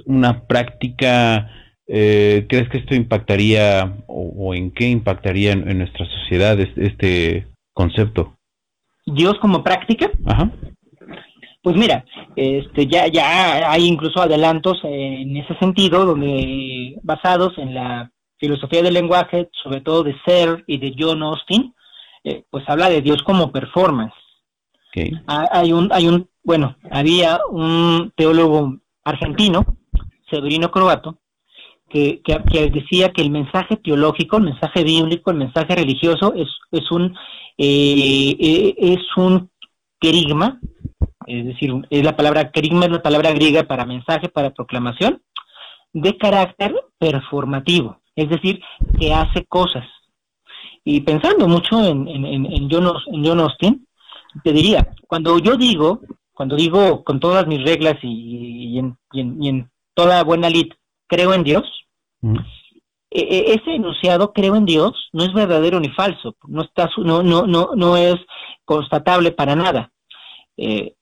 una práctica, eh, ¿crees que esto impactaría o, en qué impactaría en, nuestra sociedad este, concepto? Dios como práctica. Ajá. Pues mira, este, ya, ya hay incluso adelantos en ese sentido, donde basados en la filosofía del lenguaje, sobre todo de Ser y de John Austin, eh, pues habla de Dios como performance. Hay un, hay un, bueno, había un teólogo argentino, Severino Croato, que, que, decía que el mensaje teológico, el mensaje bíblico, el mensaje religioso es, es un eh, eh, es un querigma, es decir, es la palabra querigma es la palabra griega para mensaje, para proclamación, de carácter performativo es decir, que hace cosas. Y pensando mucho en, en, en, John, en Austin, te diría, cuando yo digo, cuando digo con todas mis reglas y, en, y en, toda buena lid, creo en Dios, mm. e, e, ese enunciado creo en Dios no es verdadero ni falso, no está no no no no es constatable para nada. Eh,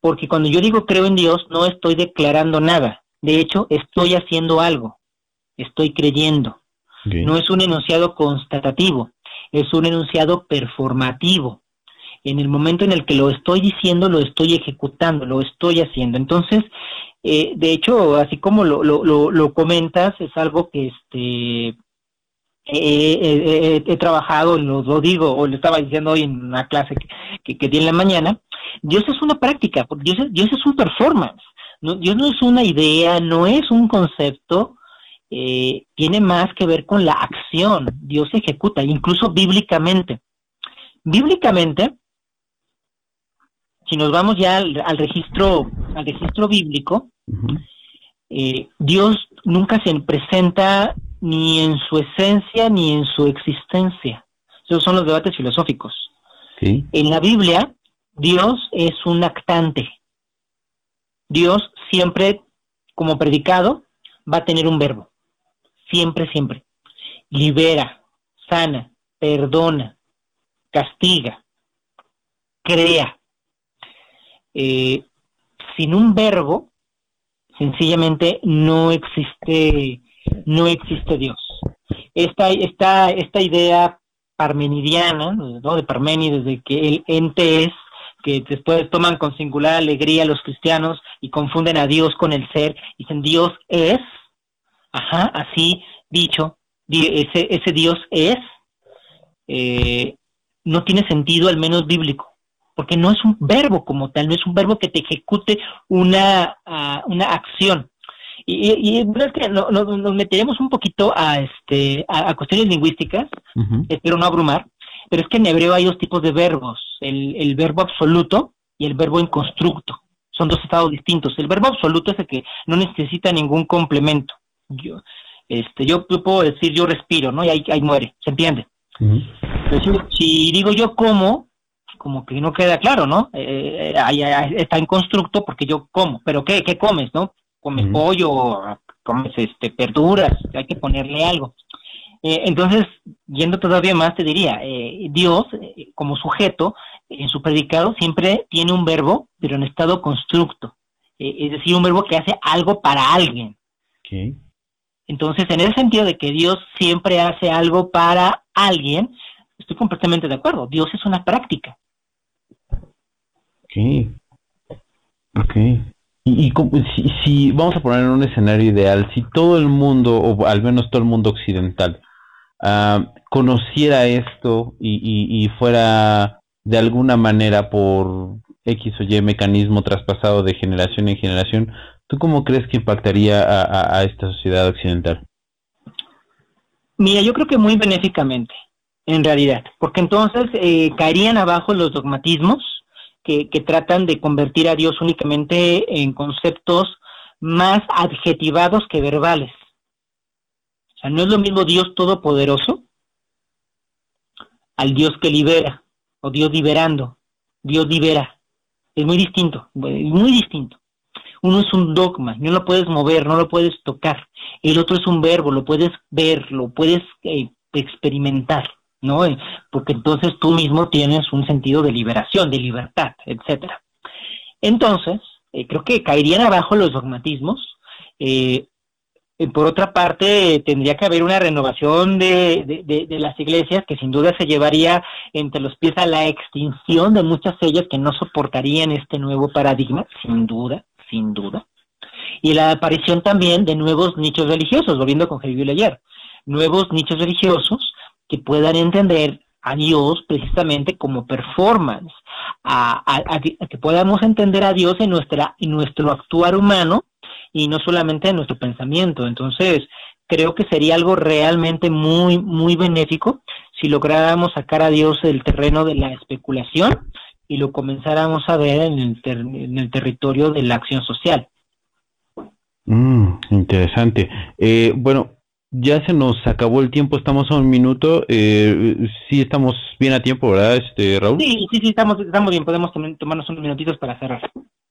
porque cuando yo digo creo en Dios no estoy declarando nada, de hecho estoy haciendo algo estoy creyendo. No es un enunciado constatativo, es un enunciado performativo. En el momento en el que lo estoy diciendo, lo estoy ejecutando, lo estoy haciendo. Entonces, eh, de hecho, así como lo, lo, lo, comentas, es algo que este he trabajado, lo, lo, digo, o lo estaba diciendo hoy en una clase que, que, di en la mañana, Dios es una práctica, Dios es, Dios es un performance, Dios no es una idea, no es un concepto, eh, tiene más que ver con la acción. Dios ejecuta, incluso bíblicamente. Bíblicamente, si nos vamos ya al, registro, al registro bíblico, eh, Dios nunca se presenta ni en su esencia ni en su existencia. Esos son los debates filosóficos. En la Biblia, Dios es un actante. Dios siempre, como predicado, va a tener un verbo. Siempre, siempre. Libera, sana, perdona, castiga, crea. Eh, sin un verbo, sencillamente no existe, no existe Dios. Esta, esta, esta idea parmenidiana, ¿no? de Parménides, de que el ente es, que después toman con singular alegría los cristianos y confunden a Dios con el ser, dicen Dios es, ajá, así dicho, ese, ese Dios es, eh, no tiene sentido al menos bíblico, porque no es un verbo como tal, no es un verbo que te ejecute una, uh, una acción. Y, y, es que no, nos meteremos un poquito a este a, cuestiones lingüísticas, espero no abrumar, pero es que en hebreo hay dos tipos de verbos, el, el verbo absoluto y el verbo en constructo. Son dos estados distintos. El verbo absoluto es el que no necesita ningún complemento. Yo, este, yo puedo decir yo respiro, ¿no? Y ahí, ahí muere, ¿se entiende? si, digo yo como, como que no queda claro, ¿no? Eh, eh está en constructo porque yo como, pero ¿qué, qué comes, no? Comes pollo, comes este, verduras, hay que ponerle algo. Eh, entonces, yendo todavía más, te diría, eh, Dios, como sujeto, en su predicado siempre tiene un verbo, pero en estado constructo. es decir, un verbo que hace algo para alguien. Entonces, en el sentido de que Dios siempre hace algo para alguien, estoy completamente de acuerdo. Dios es una práctica. Ok. Ok. Y, si, vamos a poner en un escenario ideal, si todo el mundo, o al menos todo el mundo occidental, uh, conociera esto y, y, fuera de alguna manera por X o Y mecanismo traspasado de generación en generación, ¿tú cómo crees que impactaría a esta sociedad occidental? Mira, yo creo que muy benéficamente, en realidad, porque entonces eh, caerían abajo los dogmatismos que, que tratan de convertir a Dios únicamente en conceptos más adjetivados que verbales. O sea, no es lo mismo Dios todopoderoso al Dios que libera, o Dios liberando, Dios libera. Es muy distinto, muy distinto. Uno es un dogma, no lo puedes mover, no lo puedes tocar. El otro es un verbo, lo puedes ver, lo puedes eh, experimentar, ¿no? Eh, porque entonces tú mismo tienes un sentido de liberación, de libertad, etcétera. Entonces, eh, creo que caerían abajo los dogmatismos. por otra parte, tendría que haber una renovación de, de, las iglesias que sin duda se llevaría entre los pies a la extinción de muchas ellas que no soportarían este nuevo paradigma, sin duda sin duda. Y la aparición también de nuevos nichos religiosos, volviendo con Jesús ayer, nuevos nichos religiosos que puedan entender a Dios precisamente como performance, a, que podamos entender a Dios en, nuestra, en nuestro actuar humano y no solamente en nuestro pensamiento. Entonces, creo que sería algo realmente muy, muy benéfico si lográramos sacar a Dios del terreno de la especulación y lo comenzáramos a ver en el, en el territorio de la acción social. Mm, interesante. Eh, bueno, ya se nos acabó el tiempo, estamos a un minuto. Eh, sí, estamos bien a tiempo, ¿verdad, este, Raúl? Sí, sí, sí, estamos, estamos bien, podemos tomarnos unos minutitos para cerrar.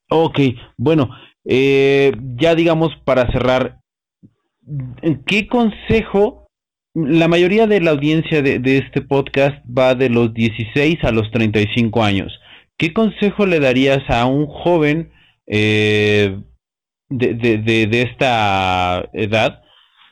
Ok, bueno, eh, ya digamos para cerrar, ¿qué consejo? La mayoría de la audiencia de, de este podcast va de los 16 a los 35 años. ¿Qué consejo le darías a un joven eh, de, de, de, esta edad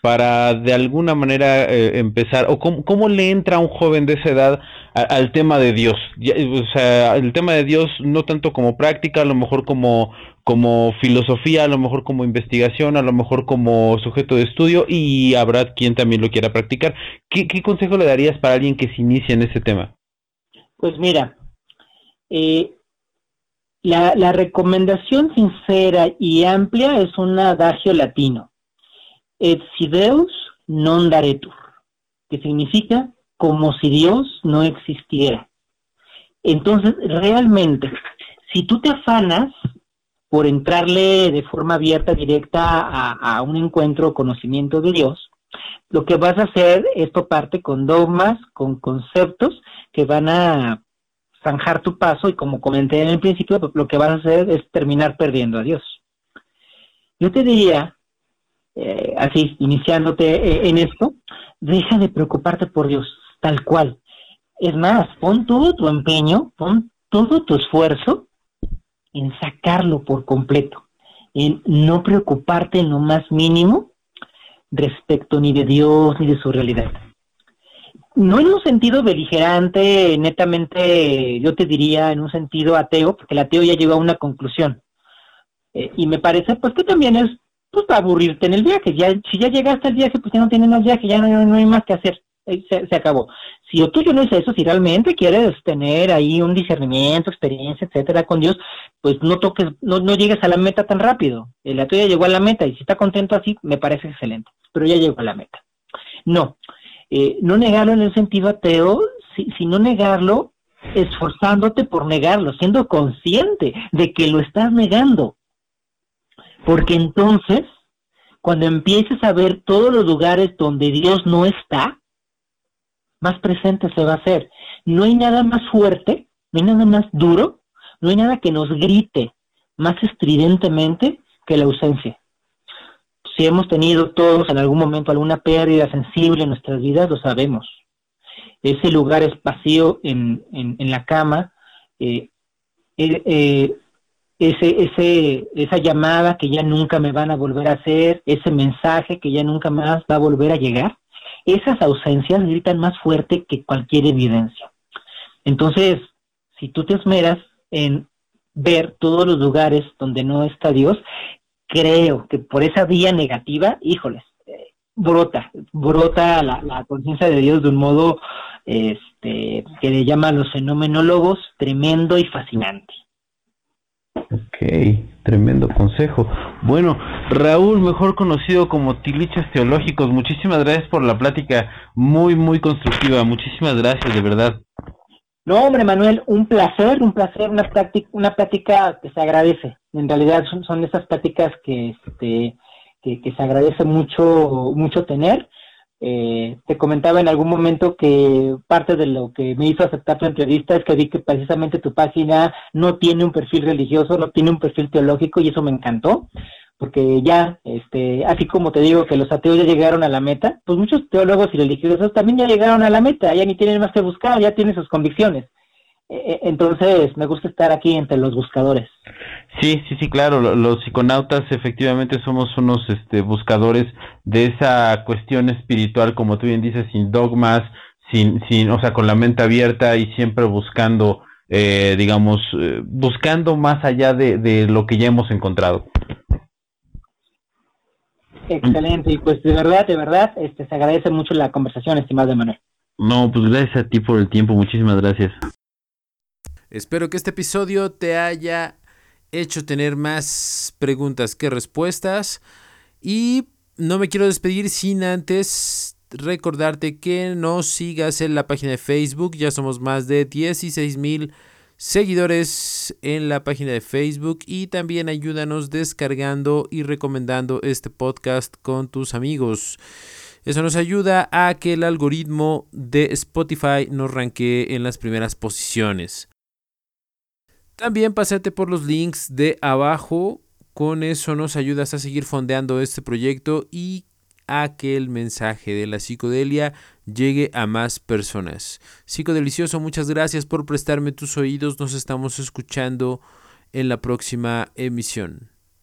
para de alguna manera eh, empezar, o cómo, le entra a un joven de esa edad al tema de Dios? o sea, el tema de Dios no tanto como práctica, a lo mejor como, como filosofía, a lo mejor como investigación, a lo mejor como sujeto de estudio, y habrá quien también lo quiera practicar. ¿Qué, qué consejo le darías para alguien que se inicia en ese tema? Pues mira, eh, la, recomendación sincera y amplia es un adagio latino, et si Deus non daretur, que significa como si Dios no existiera. Entonces, realmente, si tú te afanas por entrarle de forma abierta, directa a, a un encuentro o conocimiento de Dios, lo que vas a hacer es toparte con dogmas, con conceptos que van a zanjar tu paso y como comenté en el principio, lo que vas a hacer es terminar perdiendo a Dios. Yo te diría, eh, así, iniciándote eh, en esto, deja de preocuparte por Dios, tal cual. Es más, pon todo tu empeño, pon todo tu esfuerzo en sacarlo por completo, en no preocuparte en lo más mínimo respecto ni de Dios ni de su realidad. No en un sentido beligerante, netamente, yo te diría en un sentido ateo, porque el ateo ya llegó a una conclusión. Eh, y me parece pues que también es pues aburrirte en el viaje. Ya, si ya llegaste al viaje, pues ya no tienes más viaje, ya no, hay más que hacer. Se, se, acabó. Si yo tuyo no es eso, si realmente quieres tener ahí un discernimiento, experiencia, etcétera, con Dios, pues no toques, no, no llegues a la meta tan rápido. El ateo ya llegó a la meta y si está contento así, me parece excelente, pero ya llegó a la meta. No, eh, no negarlo en el sentido ateo, si, sino negarlo esforzándote por negarlo, siendo consciente de que lo estás negando. Porque entonces, cuando empieces a ver todos los lugares donde Dios no está, más presente se va a hacer. No hay nada más fuerte, no hay nada más duro, no hay nada que nos grite más estridentemente que la ausencia. Si hemos tenido todos en algún momento alguna pérdida sensible en nuestras vidas, lo sabemos. Ese lugar es vacío en, en, la cama, eh, eh, eh ese, ese, esa llamada que ya nunca me van a volver a hacer, ese mensaje que ya nunca más va a volver a llegar, esas ausencias gritan más fuerte que cualquier evidencia. Entonces, si tú te esmeras en ver todos los lugares donde no está Dios, creo que por esa vía negativa, híjoles, brota, brota la, conciencia de Dios de un modo este, que le llaman los fenomenólogos tremendo y fascinante. Ok, tremendo consejo. Bueno, Raúl, mejor conocido como Tilichas Teológicos, muchísimas gracias por la plática muy, muy constructiva. Muchísimas gracias, de verdad. No, hombre, Manuel, un placer, un placer, una plática, una plática que se agradece. En realidad son, son esas pláticas que, este, que, que se agradece mucho, mucho tener eh, te comentaba en algún momento que parte de lo que me hizo aceptar tu entrevista es que vi que precisamente tu página no tiene un perfil religioso, no tiene un perfil teológico y eso me encantó, porque ya, este, así como te digo que los ateos ya llegaron a la meta, pues muchos teólogos y religiosos también ya llegaron a la meta, ya ni tienen más que buscar, ya tienen sus convicciones. E, e, entonces, me gusta estar aquí entre los buscadores. Sí, sí, sí, claro. Los psiconautas efectivamente somos unos este, buscadores de esa cuestión espiritual, como tú bien dices, sin dogmas, sin, sin, o sea, con la mente abierta y siempre buscando, eh, digamos, eh, buscando más allá de, de lo que ya hemos encontrado. Excelente, y pues de verdad, de verdad, este, se agradece mucho la conversación, estimado Manuel. No, pues gracias a ti por el tiempo, muchísimas gracias. Espero que este episodio te haya hecho tener más preguntas que respuestas. Y no me quiero despedir sin antes recordarte que nos sigas en la página de Facebook. Ya somos más de 16 mil seguidores en la página de Facebook y también ayúdanos descargando y recomendando este podcast con tus amigos. Eso nos ayuda a que el algoritmo de Spotify nos ranquee en las primeras posiciones. También pásate por los links de abajo. Con eso nos ayudas a seguir fondeando este proyecto y a que el mensaje de la psicodelia llegue a más personas. Psicodelicioso, muchas gracias por prestarme tus oídos. Nos estamos escuchando en la próxima emisión.